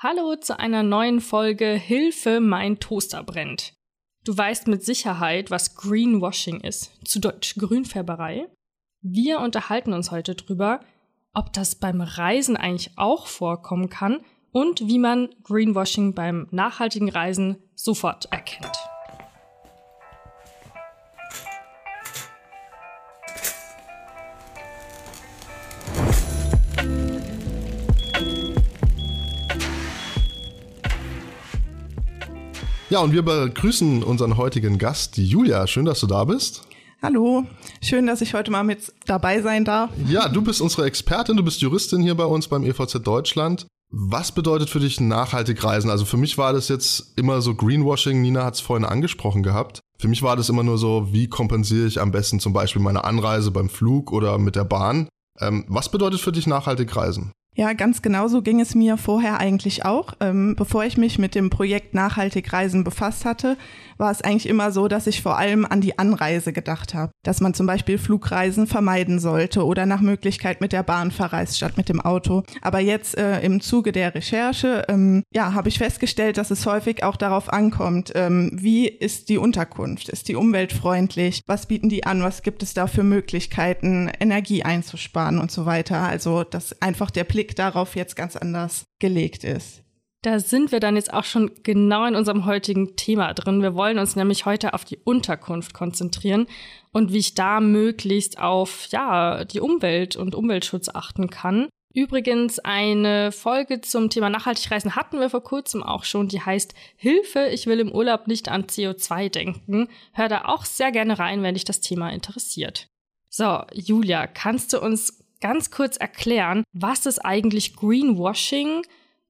Hallo zu einer neuen Folge Hilfe, mein Toaster brennt. Du weißt mit Sicherheit, was Greenwashing ist, zu Deutsch Grünfärberei. Wir unterhalten uns heute drüber, ob das beim Reisen eigentlich auch vorkommen kann und wie man Greenwashing beim nachhaltigen Reisen sofort erkennt. Ja, und wir begrüßen unseren heutigen Gast, die Julia. Schön, dass du da bist. Hallo, schön, dass ich heute mal mit dabei sein darf. Ja, du bist unsere Expertin, du bist Juristin hier bei uns beim EVZ Deutschland. Was bedeutet für dich nachhaltig reisen? Also für mich war das jetzt immer so Greenwashing, Nina hat es vorhin angesprochen gehabt. Für mich war das immer nur so, wie kompensiere ich am besten zum Beispiel meine Anreise beim Flug oder mit der Bahn. Ähm, was bedeutet für dich nachhaltig reisen? Ja, ganz genauso ging es mir vorher eigentlich auch. Ähm, bevor ich mich mit dem Projekt Nachhaltig Reisen befasst hatte, war es eigentlich immer so, dass ich vor allem an die Anreise gedacht habe. Dass man zum Beispiel Flugreisen vermeiden sollte oder nach Möglichkeit mit der Bahn verreist statt mit dem Auto. Aber jetzt äh, im Zuge der Recherche, ähm, ja, habe ich festgestellt, dass es häufig auch darauf ankommt, ähm, wie ist die Unterkunft? Ist die umweltfreundlich? Was bieten die an? Was gibt es da für Möglichkeiten, Energie einzusparen und so weiter? Also, dass einfach der Blick darauf jetzt ganz anders gelegt ist. Da sind wir dann jetzt auch schon genau in unserem heutigen Thema drin. Wir wollen uns nämlich heute auf die Unterkunft konzentrieren und wie ich da möglichst auf, ja, die Umwelt und Umweltschutz achten kann. Übrigens, eine Folge zum Thema Nachhaltigreisen hatten wir vor kurzem auch schon, die heißt Hilfe, ich will im Urlaub nicht an CO2 denken. Hör da auch sehr gerne rein, wenn dich das Thema interessiert. So, Julia, kannst du uns ganz kurz erklären, was ist eigentlich Greenwashing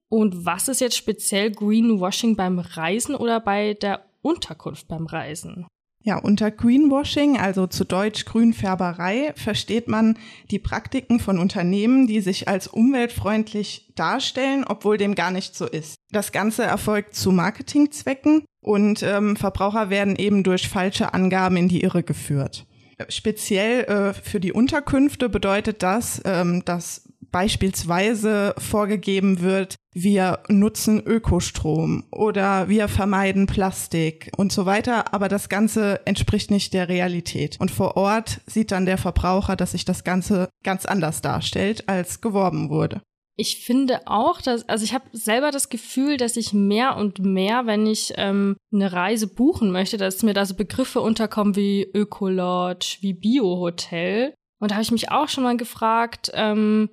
und was ist jetzt speziell Greenwashing beim Reisen oder bei der Unterkunft beim Reisen? Ja, unter Greenwashing, also zu Deutsch Grünfärberei, versteht man die Praktiken von Unternehmen, die sich als umweltfreundlich darstellen, obwohl dem gar nicht so ist. Das Ganze erfolgt zu Marketingzwecken und ähm, Verbraucher werden eben durch falsche Angaben in die Irre geführt. Speziell äh, für die Unterkünfte bedeutet das, ähm, dass beispielsweise vorgegeben wird, wir nutzen Ökostrom oder wir vermeiden Plastik und so weiter, aber das Ganze entspricht nicht der Realität. Und vor Ort sieht dann der Verbraucher, dass sich das Ganze ganz anders darstellt, als geworben wurde. Ich finde auch, dass, also ich habe selber das Gefühl, dass ich mehr und mehr, wenn ich ähm, eine Reise buchen möchte, dass mir da so Begriffe unterkommen wie Ökolodge, wie Biohotel. Und da habe ich mich auch schon mal gefragt, ähm,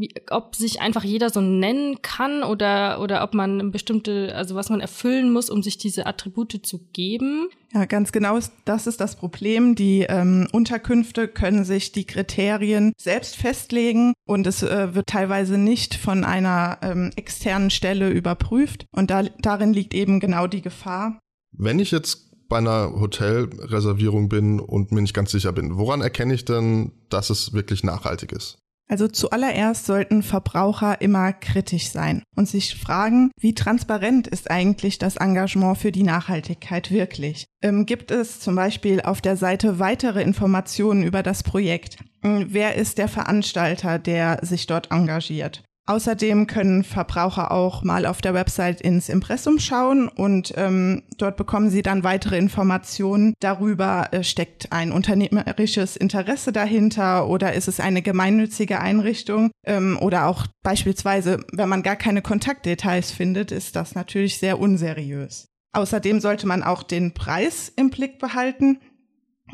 wie, ob sich einfach jeder so nennen kann oder, oder ob man bestimmte, also was man erfüllen muss, um sich diese Attribute zu geben. Ja, ganz genau, das ist das Problem. Die ähm, Unterkünfte können sich die Kriterien selbst festlegen und es äh, wird teilweise nicht von einer ähm, externen Stelle überprüft. Und da, darin liegt eben genau die Gefahr. Wenn ich jetzt bei einer Hotelreservierung bin und mir nicht ganz sicher bin, woran erkenne ich denn, dass es wirklich nachhaltig ist? Also zuallererst sollten Verbraucher immer kritisch sein und sich fragen, wie transparent ist eigentlich das Engagement für die Nachhaltigkeit wirklich? Ähm, gibt es zum Beispiel auf der Seite weitere Informationen über das Projekt? Ähm, wer ist der Veranstalter, der sich dort engagiert? Außerdem können Verbraucher auch mal auf der Website ins Impressum schauen und ähm, dort bekommen sie dann weitere Informationen darüber, äh, steckt ein unternehmerisches Interesse dahinter oder ist es eine gemeinnützige Einrichtung ähm, oder auch beispielsweise, wenn man gar keine Kontaktdetails findet, ist das natürlich sehr unseriös. Außerdem sollte man auch den Preis im Blick behalten.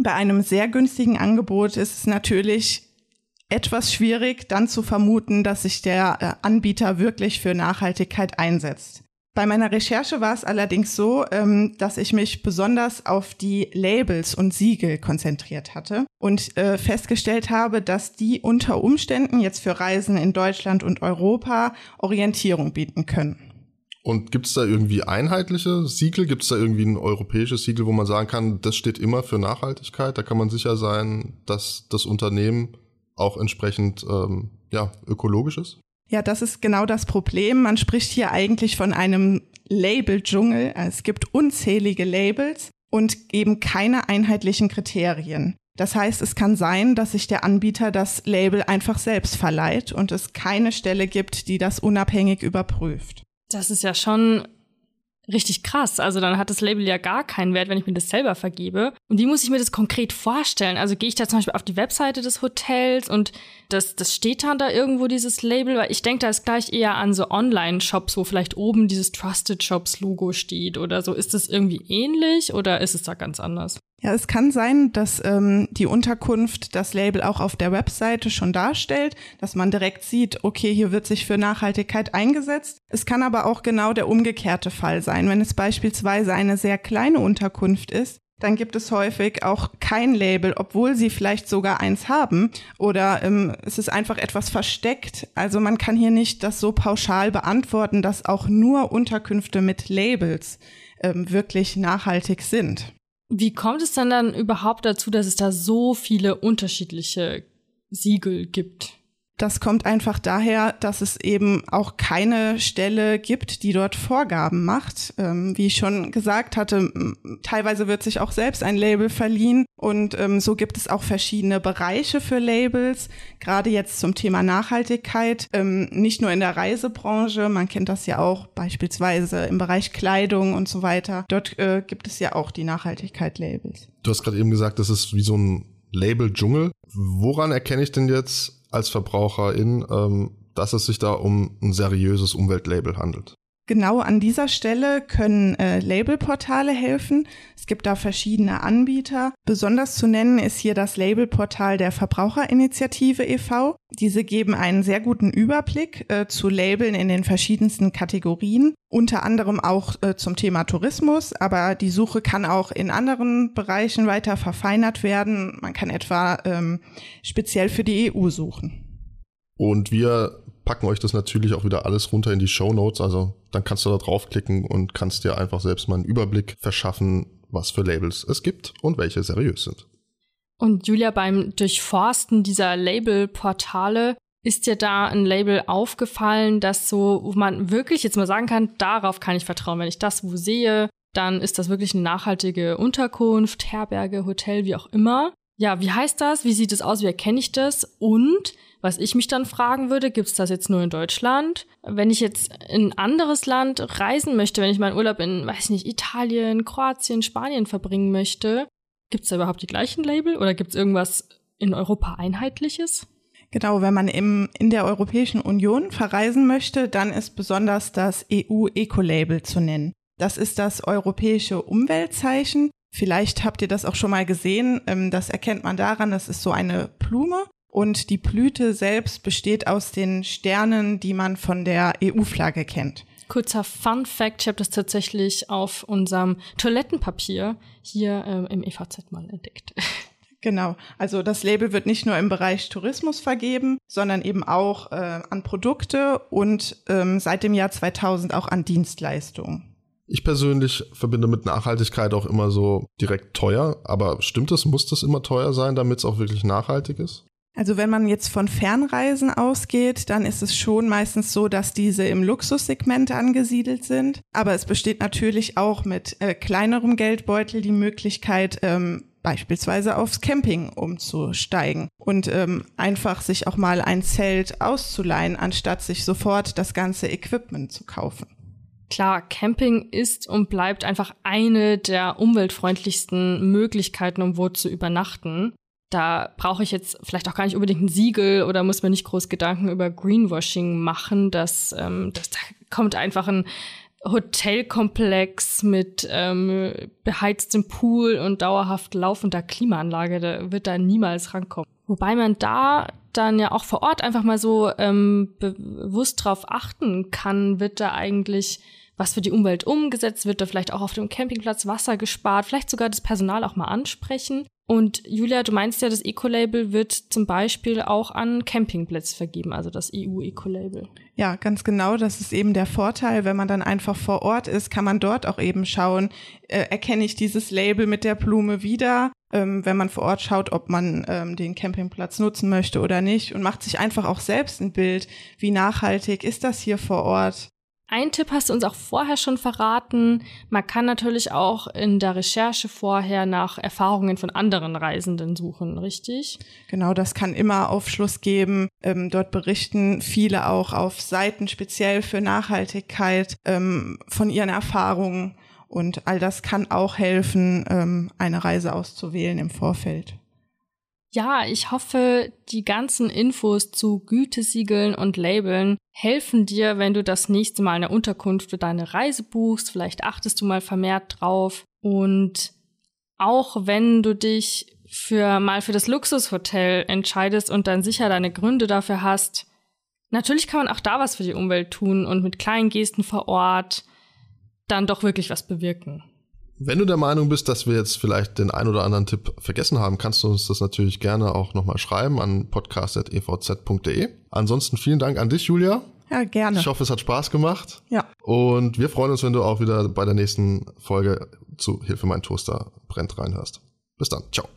Bei einem sehr günstigen Angebot ist es natürlich etwas schwierig, dann zu vermuten, dass sich der äh, Anbieter wirklich für Nachhaltigkeit einsetzt. Bei meiner Recherche war es allerdings so, ähm, dass ich mich besonders auf die Labels und Siegel konzentriert hatte und äh, festgestellt habe, dass die unter Umständen jetzt für Reisen in Deutschland und Europa Orientierung bieten können. Und gibt es da irgendwie einheitliche Siegel? Gibt es da irgendwie ein europäisches Siegel, wo man sagen kann, das steht immer für Nachhaltigkeit? Da kann man sicher sein, dass das Unternehmen auch entsprechend ähm, ja, ökologisch ist? Ja, das ist genau das Problem. Man spricht hier eigentlich von einem Label-Dschungel. Es gibt unzählige Labels und eben keine einheitlichen Kriterien. Das heißt, es kann sein, dass sich der Anbieter das Label einfach selbst verleiht und es keine Stelle gibt, die das unabhängig überprüft. Das ist ja schon richtig krass. Also dann hat das Label ja gar keinen Wert, wenn ich mir das selber vergebe. Und wie muss ich mir das konkret vorstellen? Also gehe ich da zum Beispiel auf die Webseite des Hotels und das, das steht dann da irgendwo dieses Label? Weil ich denke da ist gleich eher an so Online-Shops, wo vielleicht oben dieses Trusted Shops-Logo steht oder so. Ist das irgendwie ähnlich oder ist es da ganz anders? Ja, es kann sein, dass ähm, die Unterkunft das Label auch auf der Webseite schon darstellt, dass man direkt sieht, okay, hier wird sich für Nachhaltigkeit eingesetzt. Es kann aber auch genau der umgekehrte Fall sein. Wenn es beispielsweise eine sehr kleine Unterkunft ist, dann gibt es häufig auch kein Label, obwohl sie vielleicht sogar eins haben oder ähm, es ist einfach etwas versteckt. Also man kann hier nicht das so pauschal beantworten, dass auch nur Unterkünfte mit Labels ähm, wirklich nachhaltig sind. Wie kommt es denn dann überhaupt dazu, dass es da so viele unterschiedliche Siegel gibt? Das kommt einfach daher, dass es eben auch keine Stelle gibt, die dort Vorgaben macht. Ähm, wie ich schon gesagt hatte, teilweise wird sich auch selbst ein Label verliehen und ähm, so gibt es auch verschiedene Bereiche für Labels, gerade jetzt zum Thema Nachhaltigkeit, ähm, nicht nur in der Reisebranche, man kennt das ja auch beispielsweise im Bereich Kleidung und so weiter. Dort äh, gibt es ja auch die Nachhaltigkeit-Labels. Du hast gerade eben gesagt, das ist wie so ein Label-Dschungel. Woran erkenne ich denn jetzt, als Verbraucherin, ähm, dass es sich da um ein seriöses Umweltlabel handelt. Genau an dieser Stelle können äh, Labelportale helfen. Es gibt da verschiedene Anbieter. Besonders zu nennen ist hier das Labelportal der Verbraucherinitiative e.V. Diese geben einen sehr guten Überblick äh, zu Labeln in den verschiedensten Kategorien, unter anderem auch äh, zum Thema Tourismus, aber die Suche kann auch in anderen Bereichen weiter verfeinert werden. Man kann etwa ähm, speziell für die EU suchen. Und wir packen euch das natürlich auch wieder alles runter in die Show Notes. Also dann kannst du da draufklicken und kannst dir einfach selbst mal einen Überblick verschaffen, was für Labels es gibt und welche seriös sind. Und Julia, beim Durchforsten dieser Labelportale ist dir da ein Label aufgefallen, das so, wo man wirklich jetzt mal sagen kann, darauf kann ich vertrauen. Wenn ich das wo sehe, dann ist das wirklich eine nachhaltige Unterkunft, Herberge, Hotel, wie auch immer. Ja, wie heißt das? Wie sieht es aus? Wie erkenne ich das? Und was ich mich dann fragen würde, gibt es das jetzt nur in Deutschland? Wenn ich jetzt in ein anderes Land reisen möchte, wenn ich meinen Urlaub in, weiß ich nicht, Italien, Kroatien, Spanien verbringen möchte, gibt es da überhaupt die gleichen Label oder gibt es irgendwas in Europa Einheitliches? Genau, wenn man im, in der Europäischen Union verreisen möchte, dann ist besonders das EU-Eco-Label zu nennen. Das ist das europäische Umweltzeichen. Vielleicht habt ihr das auch schon mal gesehen. Ähm, das erkennt man daran, das ist so eine Blume und die Blüte selbst besteht aus den Sternen, die man von der EU-Flagge kennt. Kurzer Fun Fact, ich habe das tatsächlich auf unserem Toilettenpapier hier ähm, im EVZ mal entdeckt. Genau, also das Label wird nicht nur im Bereich Tourismus vergeben, sondern eben auch äh, an Produkte und ähm, seit dem Jahr 2000 auch an Dienstleistungen. Ich persönlich verbinde mit Nachhaltigkeit auch immer so direkt teuer, aber stimmt es, muss das immer teuer sein, damit es auch wirklich nachhaltig ist? Also wenn man jetzt von Fernreisen ausgeht, dann ist es schon meistens so, dass diese im Luxussegment angesiedelt sind. Aber es besteht natürlich auch mit äh, kleinerem Geldbeutel die Möglichkeit, ähm, beispielsweise aufs Camping umzusteigen und ähm, einfach sich auch mal ein Zelt auszuleihen, anstatt sich sofort das ganze Equipment zu kaufen. Klar, Camping ist und bleibt einfach eine der umweltfreundlichsten Möglichkeiten, um wo zu übernachten da brauche ich jetzt vielleicht auch gar nicht unbedingt ein Siegel oder muss mir nicht groß Gedanken über Greenwashing machen. dass ähm, das, da kommt einfach ein Hotelkomplex mit ähm, beheiztem Pool und dauerhaft laufender Klimaanlage, da wird da niemals rankommen. Wobei man da dann ja auch vor Ort einfach mal so ähm, bewusst drauf achten kann, wird da eigentlich was für die Umwelt umgesetzt, wird da vielleicht auch auf dem Campingplatz Wasser gespart, vielleicht sogar das Personal auch mal ansprechen. Und Julia, du meinst ja, das Eco-Label wird zum Beispiel auch an Campingplätze vergeben, also das EU-Eco-Label. Ja, ganz genau. Das ist eben der Vorteil. Wenn man dann einfach vor Ort ist, kann man dort auch eben schauen, äh, erkenne ich dieses Label mit der Blume wieder, ähm, wenn man vor Ort schaut, ob man ähm, den Campingplatz nutzen möchte oder nicht und macht sich einfach auch selbst ein Bild, wie nachhaltig ist das hier vor Ort. Ein Tipp hast du uns auch vorher schon verraten. Man kann natürlich auch in der Recherche vorher nach Erfahrungen von anderen Reisenden suchen, richtig? Genau, das kann immer Aufschluss geben. Ähm, dort berichten viele auch auf Seiten speziell für Nachhaltigkeit ähm, von ihren Erfahrungen. Und all das kann auch helfen, ähm, eine Reise auszuwählen im Vorfeld. Ja, ich hoffe, die ganzen Infos zu Gütesiegeln und Labeln helfen dir, wenn du das nächste Mal eine Unterkunft für deine Reise buchst. Vielleicht achtest du mal vermehrt drauf. Und auch wenn du dich für mal für das Luxushotel entscheidest und dann sicher deine Gründe dafür hast, natürlich kann man auch da was für die Umwelt tun und mit kleinen Gesten vor Ort dann doch wirklich was bewirken. Wenn du der Meinung bist, dass wir jetzt vielleicht den ein oder anderen Tipp vergessen haben, kannst du uns das natürlich gerne auch nochmal schreiben an podcast.evz.de. Ansonsten vielen Dank an dich, Julia. Ja, gerne. Ich hoffe, es hat Spaß gemacht. Ja. Und wir freuen uns, wenn du auch wieder bei der nächsten Folge zu Hilfe mein Toaster brennt reinhörst. Bis dann. Ciao.